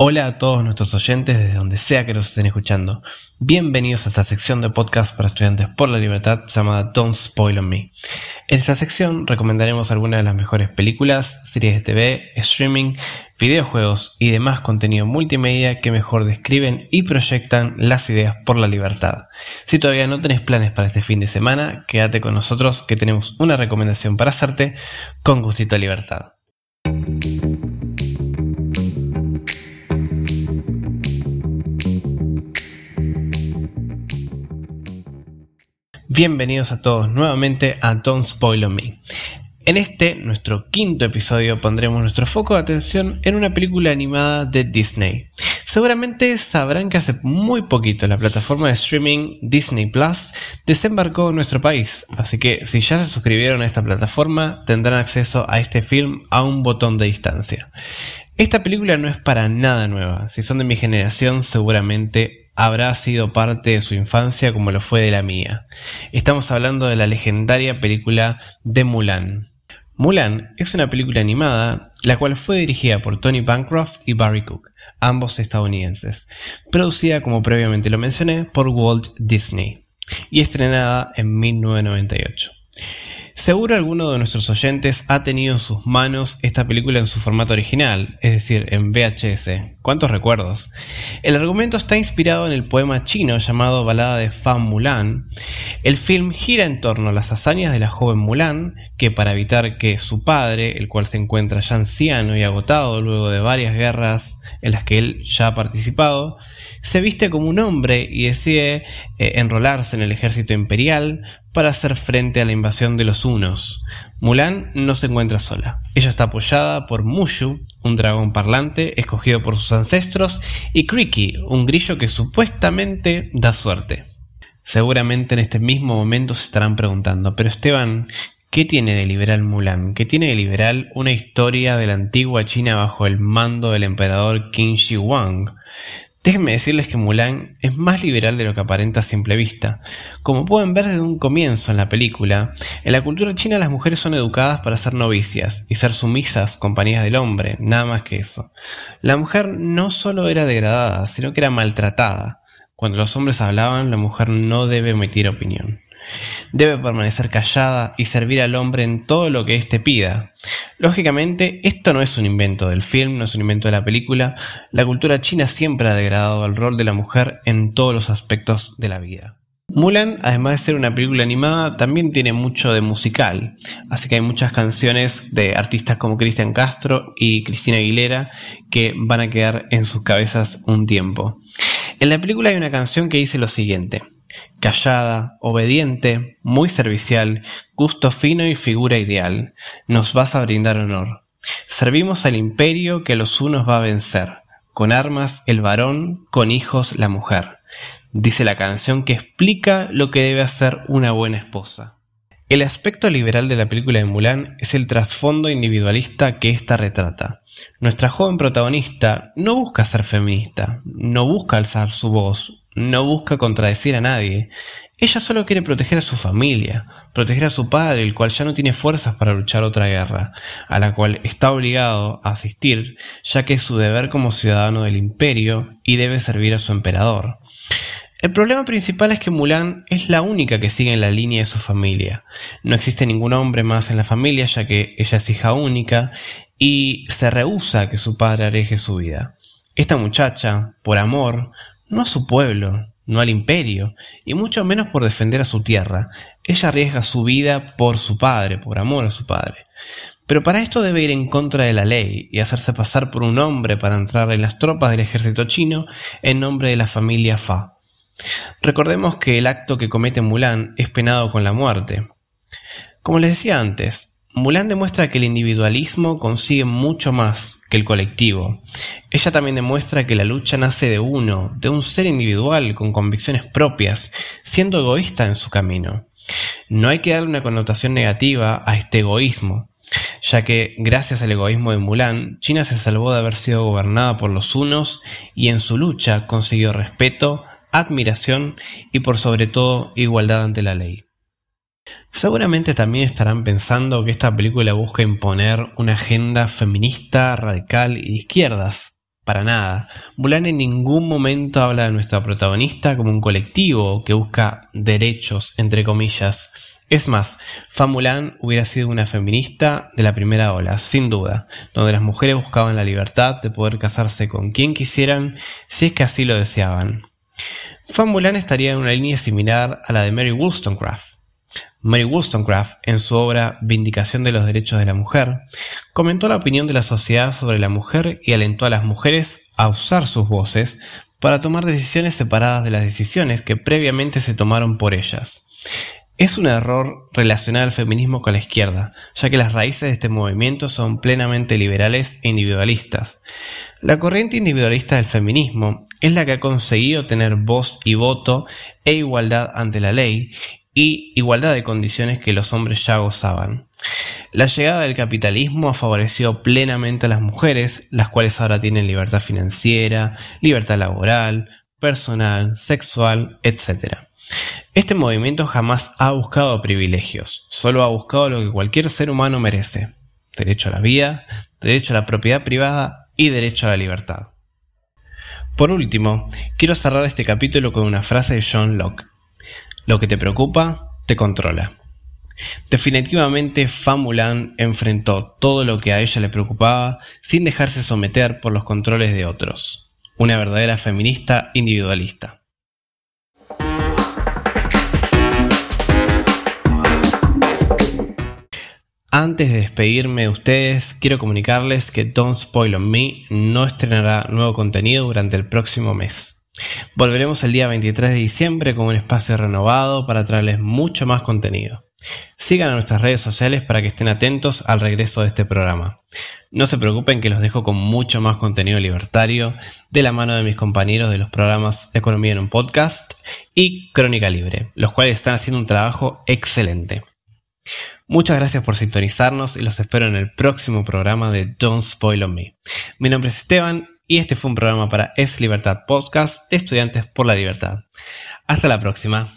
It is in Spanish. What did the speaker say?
Hola a todos nuestros oyentes desde donde sea que nos estén escuchando. Bienvenidos a esta sección de podcast para estudiantes por la libertad llamada Don't Spoil on Me. En esta sección recomendaremos algunas de las mejores películas, series de TV, streaming, videojuegos y demás contenido multimedia que mejor describen y proyectan las ideas por la libertad. Si todavía no tenés planes para este fin de semana, quédate con nosotros que tenemos una recomendación para hacerte con gustito a libertad. Bienvenidos a todos nuevamente a Don't Spoil on Me. En este, nuestro quinto episodio, pondremos nuestro foco de atención en una película animada de Disney. Seguramente sabrán que hace muy poquito la plataforma de streaming Disney Plus desembarcó en nuestro país, así que si ya se suscribieron a esta plataforma tendrán acceso a este film a un botón de distancia. Esta película no es para nada nueva, si son de mi generación seguramente habrá sido parte de su infancia como lo fue de la mía. Estamos hablando de la legendaria película de Mulan. Mulan es una película animada, la cual fue dirigida por Tony Bancroft y Barry Cook, ambos estadounidenses, producida como previamente lo mencioné por Walt Disney y estrenada en 1998. Seguro alguno de nuestros oyentes ha tenido en sus manos esta película en su formato original, es decir, en VHS. ¿Cuántos recuerdos? El argumento está inspirado en el poema chino llamado Balada de Fan Mulan. El film gira en torno a las hazañas de la joven Mulan, que para evitar que su padre, el cual se encuentra ya anciano y agotado luego de varias guerras en las que él ya ha participado, se viste como un hombre y decide eh, enrolarse en el ejército imperial para hacer frente a la invasión de los Hunos. Mulan no se encuentra sola. Ella está apoyada por Mushu, un dragón parlante escogido por sus ancestros, y Creaky, un grillo que supuestamente da suerte. Seguramente en este mismo momento se estarán preguntando, pero Esteban, ¿qué tiene de liberal Mulan? ¿Qué tiene de liberal una historia de la antigua China bajo el mando del emperador Qin Shi Huang? Déjenme decirles que Mulan es más liberal de lo que aparenta a simple vista. Como pueden ver desde un comienzo en la película, en la cultura china las mujeres son educadas para ser novicias y ser sumisas, compañías del hombre, nada más que eso. La mujer no solo era degradada, sino que era maltratada. Cuando los hombres hablaban, la mujer no debe emitir opinión. Debe permanecer callada y servir al hombre en todo lo que éste pida. Lógicamente, esto no es un invento del film, no es un invento de la película. La cultura china siempre ha degradado el rol de la mujer en todos los aspectos de la vida. Mulan, además de ser una película animada, también tiene mucho de musical, así que hay muchas canciones de artistas como Cristian Castro y Cristina Aguilera que van a quedar en sus cabezas un tiempo. En la película hay una canción que dice lo siguiente callada, obediente, muy servicial, gusto fino y figura ideal, nos vas a brindar honor. Servimos al imperio que los unos va a vencer, con armas el varón, con hijos la mujer. Dice la canción que explica lo que debe hacer una buena esposa. El aspecto liberal de la película de Mulan es el trasfondo individualista que ésta retrata. Nuestra joven protagonista no busca ser feminista, no busca alzar su voz, no busca contradecir a nadie. Ella solo quiere proteger a su familia, proteger a su padre, el cual ya no tiene fuerzas para luchar otra guerra, a la cual está obligado a asistir, ya que es su deber como ciudadano del imperio y debe servir a su emperador. El problema principal es que Mulan es la única que sigue en la línea de su familia. No existe ningún hombre más en la familia ya que ella es hija única y se rehúsa a que su padre aleje su vida. Esta muchacha, por amor, no a su pueblo, no al imperio, y mucho menos por defender a su tierra. Ella arriesga su vida por su padre, por amor a su padre. Pero para esto debe ir en contra de la ley y hacerse pasar por un hombre para entrar en las tropas del ejército chino en nombre de la familia Fa. Recordemos que el acto que comete Mulan es penado con la muerte. Como les decía antes, Mulan demuestra que el individualismo consigue mucho más que el colectivo. Ella también demuestra que la lucha nace de uno, de un ser individual con convicciones propias, siendo egoísta en su camino. No hay que darle una connotación negativa a este egoísmo, ya que gracias al egoísmo de Mulan, China se salvó de haber sido gobernada por los unos y en su lucha consiguió respeto, admiración y por sobre todo igualdad ante la ley. Seguramente también estarán pensando que esta película busca imponer una agenda feminista, radical y de izquierdas. para nada. Mulan en ningún momento habla de nuestra protagonista como un colectivo que busca derechos, entre comillas. Es más, Fa Mulan hubiera sido una feminista de la primera ola, sin duda, donde las mujeres buscaban la libertad de poder casarse con quien quisieran si es que así lo deseaban. Fa Mulan estaría en una línea similar a la de Mary Wollstonecraft, Mary Wollstonecraft, en su obra Vindicación de los Derechos de la Mujer, comentó la opinión de la sociedad sobre la mujer y alentó a las mujeres a usar sus voces para tomar decisiones separadas de las decisiones que previamente se tomaron por ellas. Es un error relacionar al feminismo con la izquierda, ya que las raíces de este movimiento son plenamente liberales e individualistas. La corriente individualista del feminismo es la que ha conseguido tener voz y voto e igualdad ante la ley y igualdad de condiciones que los hombres ya gozaban. La llegada del capitalismo ha favorecido plenamente a las mujeres, las cuales ahora tienen libertad financiera, libertad laboral, personal, sexual, etc. Este movimiento jamás ha buscado privilegios, solo ha buscado lo que cualquier ser humano merece. Derecho a la vida, derecho a la propiedad privada y derecho a la libertad. Por último, quiero cerrar este capítulo con una frase de John Locke. Lo que te preocupa, te controla. Definitivamente Famulan enfrentó todo lo que a ella le preocupaba sin dejarse someter por los controles de otros. Una verdadera feminista individualista. Antes de despedirme de ustedes, quiero comunicarles que Don't Spoil on Me no estrenará nuevo contenido durante el próximo mes. Volveremos el día 23 de diciembre con un espacio renovado para traerles mucho más contenido. Sigan a nuestras redes sociales para que estén atentos al regreso de este programa. No se preocupen que los dejo con mucho más contenido libertario de la mano de mis compañeros de los programas Economía en un podcast y Crónica Libre, los cuales están haciendo un trabajo excelente. Muchas gracias por sintonizarnos y los espero en el próximo programa de Don't Spoil on Me. Mi nombre es Esteban y este fue un programa para Es Libertad Podcast de Estudiantes por la Libertad. Hasta la próxima.